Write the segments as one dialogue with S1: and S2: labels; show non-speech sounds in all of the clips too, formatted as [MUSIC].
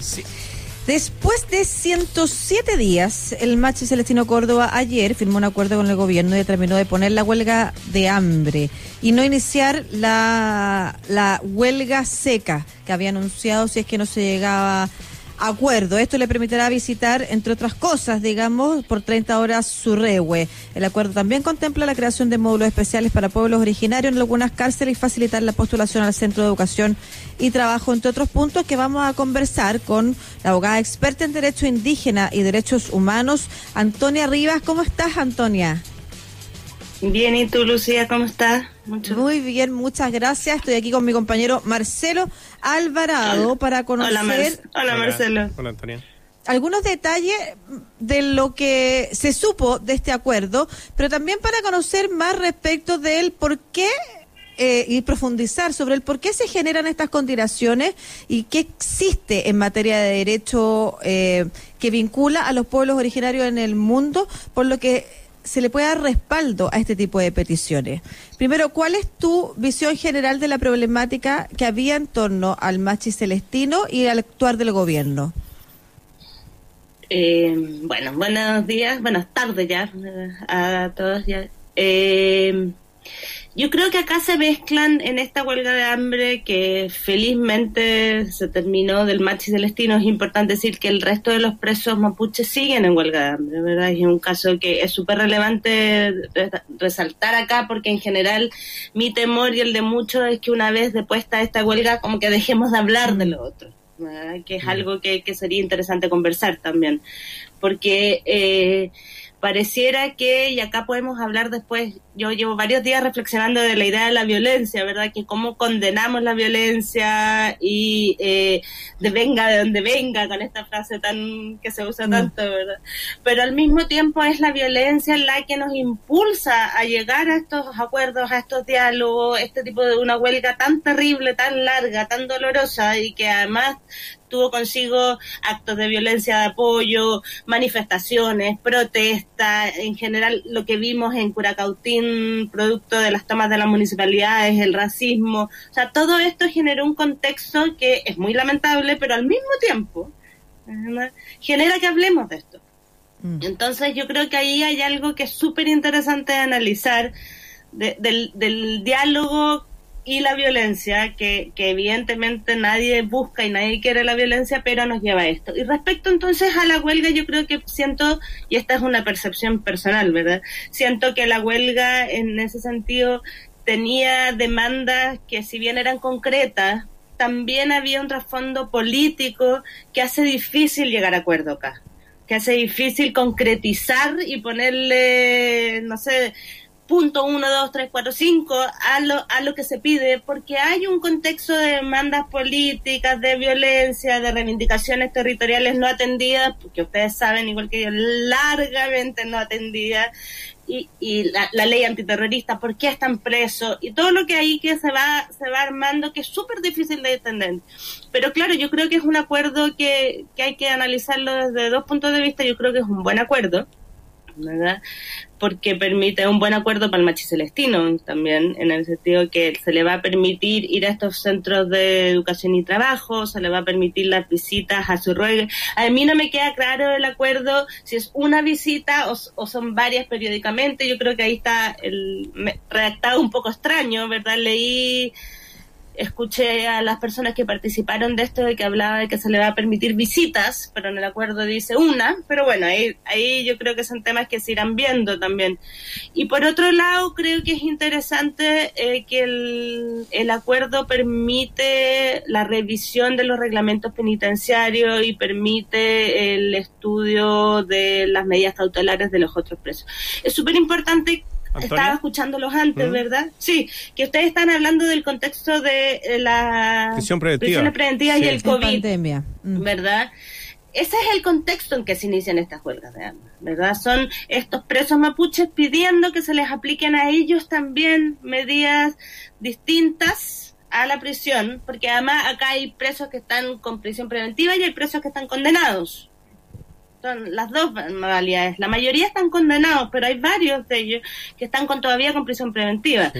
S1: Sí. Después de 107 días, el Machi Celestino Córdoba ayer firmó un acuerdo con el gobierno y determinó de poner la huelga de hambre y no iniciar la, la huelga seca que había anunciado si es que no se llegaba acuerdo. Esto le permitirá visitar, entre otras cosas, digamos, por 30 horas su rehue. El acuerdo también contempla la creación de módulos especiales para pueblos originarios en algunas cárceles y facilitar la postulación al Centro de Educación y Trabajo, entre otros puntos que vamos a conversar con la abogada experta en Derecho Indígena y Derechos Humanos, Antonia Rivas. ¿Cómo estás, Antonia?
S2: Bien, ¿y tú, Lucía, cómo estás?
S1: Muy bien, muchas gracias. Estoy aquí con mi compañero Marcelo Alvarado para conocer.
S2: Hola, Marcelo.
S3: Hola, Antonia.
S1: Algunos detalles de lo que se supo de este acuerdo, pero también para conocer más respecto del por qué eh, y profundizar sobre el por qué se generan estas continuaciones y qué existe en materia de derecho eh, que vincula a los pueblos originarios en el mundo, por lo que se le puede dar respaldo a este tipo de peticiones. Primero, ¿cuál es tu visión general de la problemática que había en torno al machi celestino y al actuar del gobierno?
S2: Eh, bueno, buenos días, buenas tardes ya a todos ya. Eh, yo creo que acá se mezclan en esta huelga de hambre que felizmente se terminó del Machi Celestino. Es importante decir que el resto de los presos mapuches siguen en huelga de hambre, ¿verdad? Y es un caso que es súper relevante resaltar acá porque en general mi temor y el de muchos es que una vez depuesta esta huelga como que dejemos de hablar de lo otro. que es algo que, que, sería interesante conversar también, porque eh, pareciera que, y acá podemos hablar después, yo llevo varios días reflexionando de la idea de la violencia, ¿verdad? Que cómo condenamos la violencia y eh, de venga de donde venga, con esta frase tan que se usa mm. tanto, ¿verdad? Pero al mismo tiempo es la violencia la que nos impulsa a llegar a estos acuerdos, a estos diálogos, este tipo de una huelga tan terrible, tan larga, tan dolorosa y que además tuvo consigo actos de violencia de apoyo, manifestaciones, protestas, en general lo que vimos en Curacautín, producto de las tomas de las municipalidades, el racismo, o sea, todo esto generó un contexto que es muy lamentable, pero al mismo tiempo genera que hablemos de esto. Mm. Entonces yo creo que ahí hay algo que es súper interesante de analizar del, del diálogo y la violencia, que, que evidentemente nadie busca y nadie quiere la violencia, pero nos lleva a esto. Y respecto entonces a la huelga, yo creo que siento, y esta es una percepción personal, ¿verdad? Siento que la huelga en ese sentido tenía demandas que si bien eran concretas, también había un trasfondo político que hace difícil llegar a acuerdo acá que hace difícil concretizar y ponerle, no sé, punto uno, dos, tres, cuatro, cinco a lo, a lo que se pide, porque hay un contexto de demandas políticas, de violencia, de reivindicaciones territoriales no atendidas, porque ustedes saben, igual que yo, largamente no atendidas, y, y la, la, ley antiterrorista, por qué están presos, y todo lo que hay que se va, se va armando, que es súper difícil de entender. Pero claro, yo creo que es un acuerdo que, que hay que analizarlo desde dos puntos de vista, yo creo que es un buen acuerdo, ¿verdad? porque permite un buen acuerdo para el machi celestino también, en el sentido que se le va a permitir ir a estos centros de educación y trabajo, se le va a permitir las visitas a su ruegue. A mí no me queda claro el acuerdo si es una visita o, son varias periódicamente. Yo creo que ahí está el redactado un poco extraño, ¿verdad? Leí escuché a las personas que participaron de esto de que hablaba de que se le va a permitir visitas, pero en el acuerdo dice una, pero bueno, ahí, ahí yo creo que son temas que se irán viendo también. Y por otro lado, creo que es interesante eh, que el, el acuerdo permite la revisión de los reglamentos penitenciarios y permite el estudio de las medidas cautelares de los otros presos. Es súper importante estaba escuchándolos antes, ¿Mm? ¿verdad? Sí, que ustedes están hablando del contexto de eh, la
S3: prisión preventiva,
S2: y el COVID,
S1: mm.
S2: ¿verdad? Ese es el contexto en que se inician estas huelgas de hambre, ¿verdad? Son estos presos mapuches pidiendo que se les apliquen a ellos también medidas distintas a la prisión, porque además acá hay presos que están con prisión preventiva y hay presos que están condenados, son las dos modalidades. La mayoría están condenados, pero hay varios de ellos que están con todavía con prisión preventiva.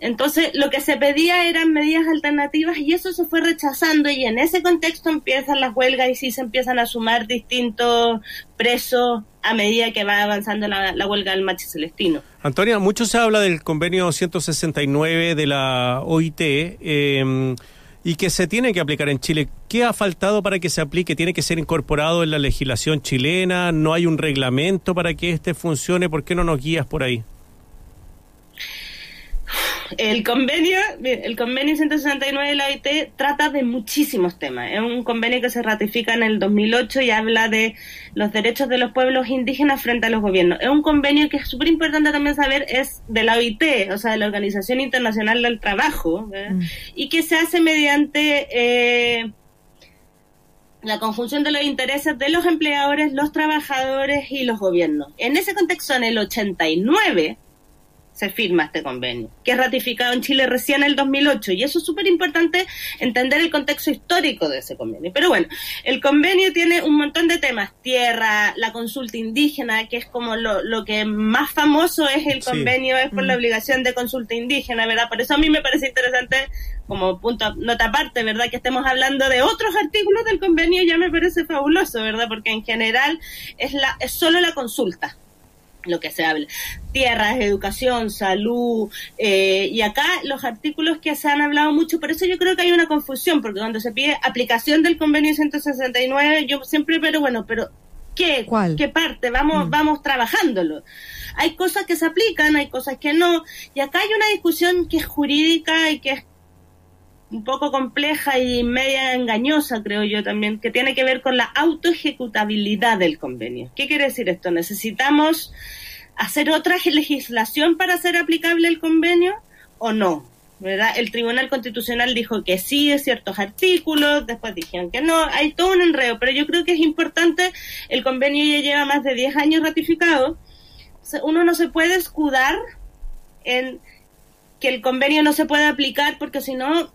S2: Entonces, lo que se pedía eran medidas alternativas y eso se fue rechazando y en ese contexto empiezan las huelgas y sí se empiezan a sumar distintos presos a medida que va avanzando la, huelga del machi celestino.
S3: Antonia, mucho se habla del convenio 169 de la OIT. Eh, y que se tiene que aplicar en Chile. ¿Qué ha faltado para que se aplique? ¿Tiene que ser incorporado en la legislación chilena? ¿No hay un reglamento para que este funcione? ¿Por qué no nos guías por ahí?
S2: El convenio, el convenio 169 de la OIT trata de muchísimos temas. Es un convenio que se ratifica en el 2008 y habla de los derechos de los pueblos indígenas frente a los gobiernos. Es un convenio que es súper importante también saber, es de la OIT, o sea, de la Organización Internacional del Trabajo, mm. y que se hace mediante... Eh, la conjunción de los intereses de los empleadores, los trabajadores y los gobiernos. En ese contexto, en el 89, se firma este convenio, que es ratificado en Chile recién en el 2008. Y eso es súper importante entender el contexto histórico de ese convenio. Pero bueno, el convenio tiene un montón de temas. Tierra, la consulta indígena, que es como lo, lo que más famoso es el convenio, es por la mm. obligación de consulta indígena, ¿verdad? Por eso a mí me parece interesante como punto nota aparte, ¿verdad? Que estemos hablando de otros artículos del convenio ya me parece fabuloso, ¿verdad? Porque en general es la es solo la consulta lo que se habla. Tierras, educación, salud, eh, y acá los artículos que se han hablado mucho, por eso yo creo que hay una confusión, porque cuando se pide aplicación del convenio 169, yo siempre, pero bueno, pero ¿qué? ¿Qué parte? Vamos, mm. vamos trabajándolo. Hay cosas que se aplican, hay cosas que no, y acá hay una discusión que es jurídica y que es un poco compleja y media engañosa, creo yo también, que tiene que ver con la autoejecutabilidad del convenio. ¿Qué quiere decir esto? ¿Necesitamos hacer otra legislación para hacer aplicable el convenio o no? ¿verdad? El Tribunal Constitucional dijo que sí de ciertos artículos, después dijeron que no, hay todo un enredo, pero yo creo que es importante, el convenio ya lleva más de 10 años ratificado, uno no se puede escudar en que el convenio no se puede aplicar porque si no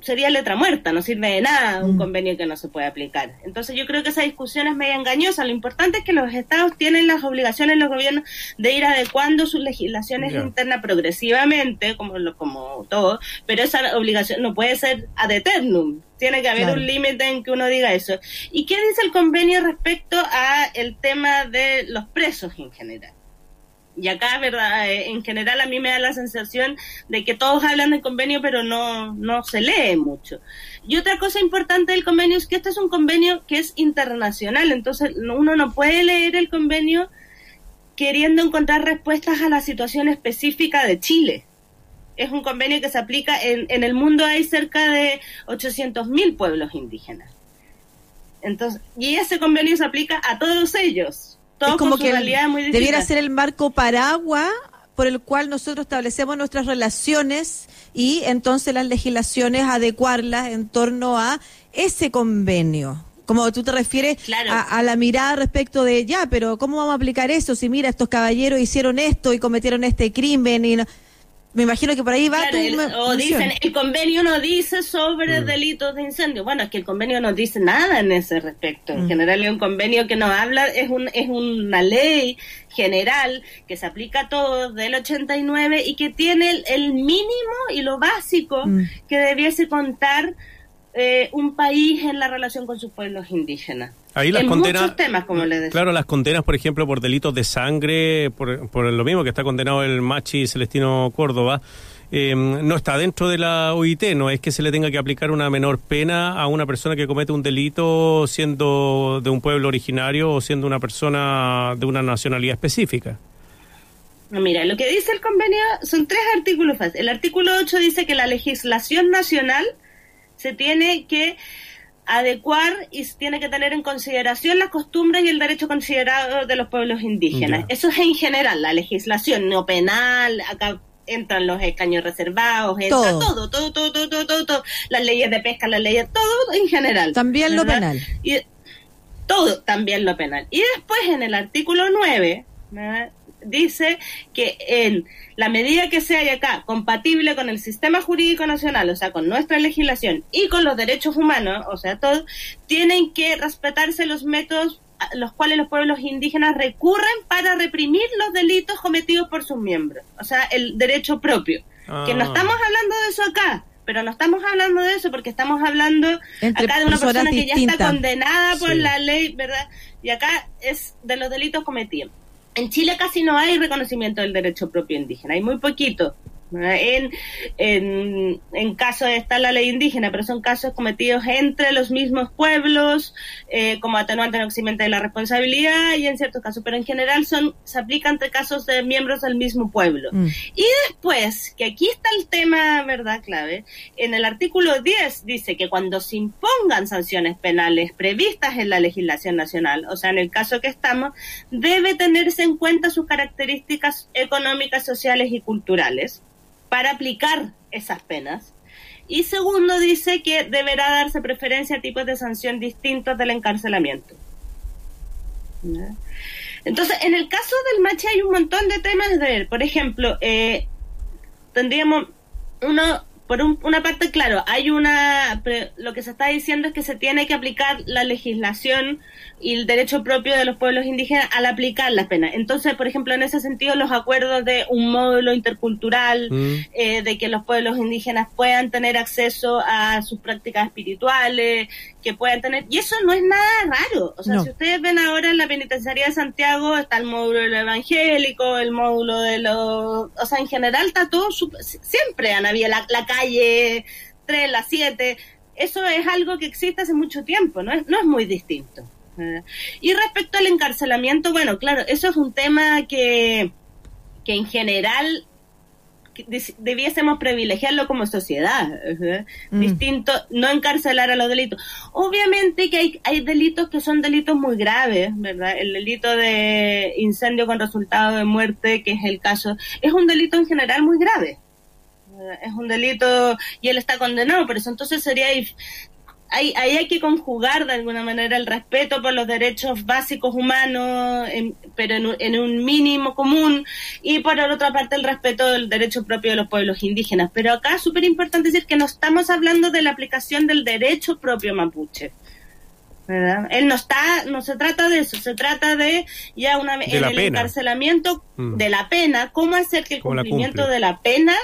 S2: sería letra muerta, no sirve de nada un mm. convenio que no se puede aplicar. Entonces yo creo que esa discusión es media engañosa. Lo importante es que los estados tienen las obligaciones, los gobiernos, de ir adecuando sus legislaciones internas progresivamente, como, lo, como todo, pero esa obligación no puede ser ad eternum. Tiene que haber un límite en que uno diga eso. ¿Y qué dice el convenio respecto a el tema de los presos en general? Y acá, ¿verdad? Eh, en general a mí me da la sensación de que todos hablan del convenio, pero no, no se lee mucho. Y otra cosa importante del convenio es que este es un convenio que es internacional, entonces uno no puede leer el convenio queriendo encontrar respuestas a la situación específica de Chile. Es un convenio que se aplica en, en el mundo hay cerca de 800.000 pueblos indígenas. Entonces, y ese convenio se aplica a todos ellos es como que
S1: debiera ser el marco paraguas por el cual nosotros establecemos nuestras relaciones y entonces las legislaciones adecuarlas en torno a ese convenio. Como tú te refieres a, la mirada respecto de, ya, pero ¿cómo vamos a aplicar eso? Si mira, estos caballeros hicieron esto y cometieron este crimen y no... Me imagino que por ahí va
S2: O dicen, el convenio no dice sobre mm. delitos de incendio. Bueno, es que el convenio no dice nada en ese respecto. En mm. general es un convenio que nos habla, es, un, es una ley general que se aplica a todos del 89 y que tiene el, mínimo y lo básico mm. que debiese contar eh, un país en la relación con sus pueblos indígenas.
S3: Ahí las condenas,
S2: temas, como le decía.
S3: Claro, las condenas, por ejemplo, por delitos de sangre, por, por lo mismo que está condenado el Machi Celestino Córdoba, eh, no está dentro de la OIT, no es que se le tenga que aplicar una menor pena a una persona que comete un delito siendo de un pueblo originario o siendo una persona de una nacionalidad específica.
S2: Mira, lo que dice el convenio son tres artículos. El artículo 8 dice que la legislación nacional se tiene que adecuar y tiene que tener en consideración las costumbres y el derecho considerado de los pueblos indígenas. Eso es en general, la legislación no penal, acá entran los escaños reservados, entra todo, todo, todo, todo, todo, todo, las leyes de pesca, las leyes, todo en general.
S1: También lo penal.
S2: Y, todo, también lo penal. Y después en el artículo 9, dice que en la medida que sea acá compatible con el sistema jurídico nacional, o sea, con nuestra legislación y con los derechos humanos, o sea, todo, tienen que respetarse los métodos los cuales los pueblos indígenas recurren para reprimir los delitos cometidos por sus miembros, o sea, el derecho propio. Que no ah. estamos hablando de eso acá, pero no estamos hablando de eso porque estamos hablando acá de una persona que ya está condenada por la ley, ¿verdad? Y acá es de los delitos cometidos. En Chile casi no hay reconocimiento del derecho propio indígena, hay muy poquito. En, en, en casos está la ley indígena, pero son casos cometidos entre los mismos pueblos, eh, como atenuante en eximente de la responsabilidad y en ciertos casos, pero en general son se aplica entre casos de miembros del mismo pueblo. Mm. Y después, que aquí está el tema, ¿verdad? Clave, en el artículo 10 dice que cuando se impongan sanciones penales previstas en la legislación nacional, o sea, en el caso que estamos, debe tenerse en cuenta sus características económicas, sociales y culturales para aplicar esas penas. Y segundo, dice que deberá darse preferencia a tipos de sanción distintos del encarcelamiento. Entonces, en el caso del machi hay un montón de temas de ver. Por ejemplo, eh, tendríamos uno por una parte, claro, hay una, lo que se está diciendo es que se tiene que aplicar la legislación y el derecho propio de los pueblos indígenas al aplicar las penas. Entonces, por ejemplo, en ese sentido, los acuerdos de un módulo intercultural, mm. eh, de que los pueblos indígenas puedan tener acceso a sus prácticas espirituales, que puedan tener, y eso no es nada raro. O sea, si ustedes ven ahora en la penitenciaría de Santiago, está el módulo del evangélico, el módulo de los, o sea, en general está todo, siempre han habido la, la calle 3, la 7, eso es algo que existe hace mucho tiempo, no es, no es muy distinto. Y respecto al encarcelamiento, bueno, claro, eso es un tema que, que en general debiésemos privilegiarlo como sociedad. Mm. Distinto, no encarcelar a los delitos. Obviamente que hay, hay delitos que son delitos muy graves, ¿verdad? El delito de incendio con resultado de muerte, que es el caso, es un delito en general muy grave es un delito y él está condenado por eso. Entonces sería ahí, hay que conjugar de alguna manera el respeto por los derechos básicos humanos, pero en, un mínimo común, y por otra parte el respeto del derecho propio de los pueblos indígenas. Pero acá es súper importante decir que no estamos hablando de la aplicación del derecho propio mapuche. ¿Verdad? Él no está, no se trata de eso, se trata de ya una en el encarcelamiento mm. de la pena, cómo hacer que el cumplimiento de la pena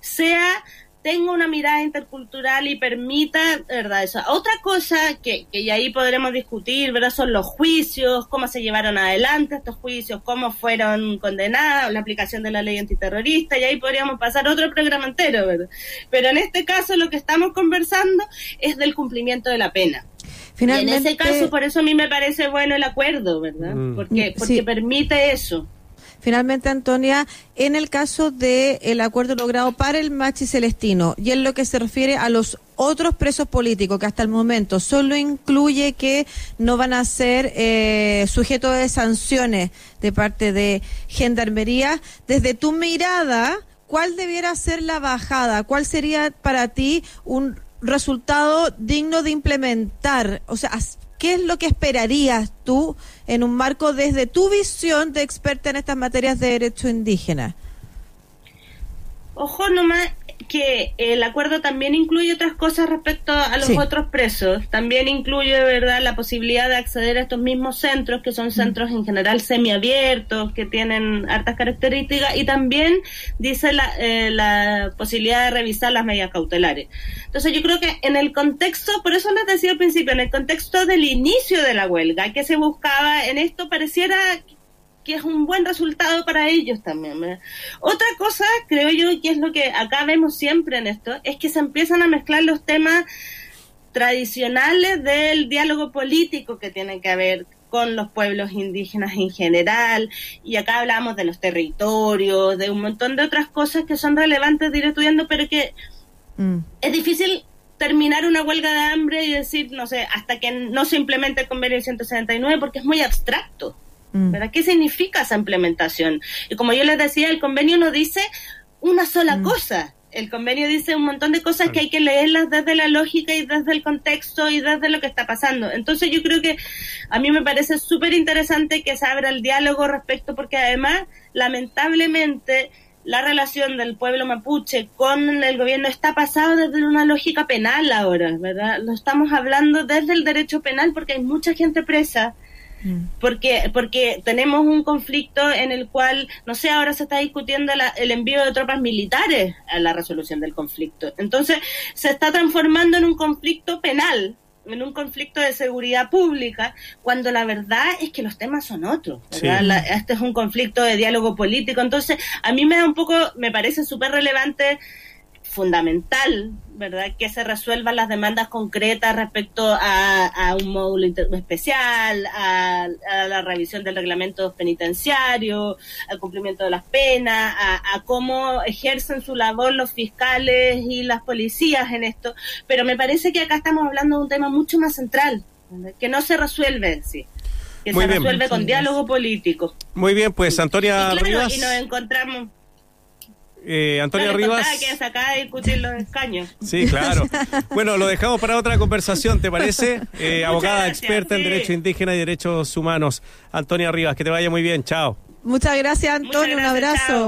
S2: sea tenga una mirada intercultural y permita, ¿verdad? Eso. Otra cosa que, que ahí podremos discutir, ¿verdad? Son los juicios, cómo se llevaron adelante estos juicios, cómo fueron condenados, la aplicación de la ley antiterrorista, y ahí podríamos pasar otro programa entero, ¿verdad? Pero en este caso lo que estamos conversando es del cumplimiento de la pena. Finalmente, y en ese caso, por eso a mí me parece bueno el acuerdo, ¿verdad? Mm. Porque, porque permite eso.
S1: Finalmente, Antonia, en el caso del el acuerdo logrado para el Machi Celestino y en lo que se refiere a los otros presos políticos que hasta el momento solo incluye que no van a ser eh, sujetos de sanciones de parte de Gendarmería, desde tu mirada, ¿cuál debiera ser la bajada? ¿Cuál sería para ti un resultado digno de implementar? O sea, ¿qué es lo que esperarías tú en un marco desde tu visión de experta en estas materias de derecho indígena?
S2: Ojo nomás, que el acuerdo también incluye otras cosas respecto a los otros presos. También incluye, de verdad, la posibilidad de acceder a estos mismos centros, que son centros en general semiabiertos, que tienen hartas características, y también dice la, eh, la posibilidad de revisar las medidas cautelares. Entonces, yo creo que en el contexto, por eso les decía al principio, en el contexto del inicio de la huelga, que se buscaba en esto, pareciera que es un buen resultado para ellos también. Otra cosa, creo yo, que es lo que acá vemos siempre en esto, es que se empiezan a mezclar los temas tradicionales del diálogo político que tiene que ver con los pueblos indígenas en general, y acá hablamos de los territorios, de un montón de otras cosas que son relevantes de ir estudiando, pero que mm. es difícil terminar una huelga de hambre y decir, no sé, hasta que no se implemente el convenio 169, porque es muy abstracto. Mm. ¿verdad? ¿Qué significa esa implementación? Y como yo les decía, el convenio no dice una sola mm. cosa. El convenio dice un montón de cosas que hay que leerlas desde la lógica y desde el contexto y desde lo que está pasando. Entonces yo creo que a mí me parece súper interesante que se abra el diálogo respecto, porque además, lamentablemente, la relación del pueblo mapuche con el gobierno está pasado desde una lógica penal ahora, ¿verdad? Lo estamos hablando desde el derecho penal porque hay mucha gente presa. Porque, porque tenemos un conflicto en el cual, no sé, ahora se está discutiendo el envío de tropas militares a la resolución del conflicto. Entonces, se está transformando en un conflicto penal, en un conflicto de seguridad pública, cuando la verdad es que los temas son otros. este es un conflicto de diálogo político. Entonces, a mí me da un poco, me parece súper relevante fundamental, ¿verdad? Que se resuelvan las demandas concretas respecto a, un módulo especial, a, la revisión del reglamento penitenciario, al cumplimiento de las penas, a, cómo ejercen su labor los fiscales y las policías en esto. Pero me parece que acá estamos hablando de un tema mucho más central, que no se resuelve sí que se resuelve con diálogo político.
S3: Muy bien, pues Antonia
S2: y Y nos encontramos
S3: eh, Antonio Rivas.
S2: Que acá discutir los escaños.
S3: Sí, claro. [LAUGHS] bueno, lo dejamos para otra conversación, ¿te parece? [LAUGHS] Eh, abogada experta en Derecho Indígena y Derechos Humanos. Antonia Rivas, que te vaya muy bien. Chao.
S1: Muchas gracias, Antonio. un abrazo.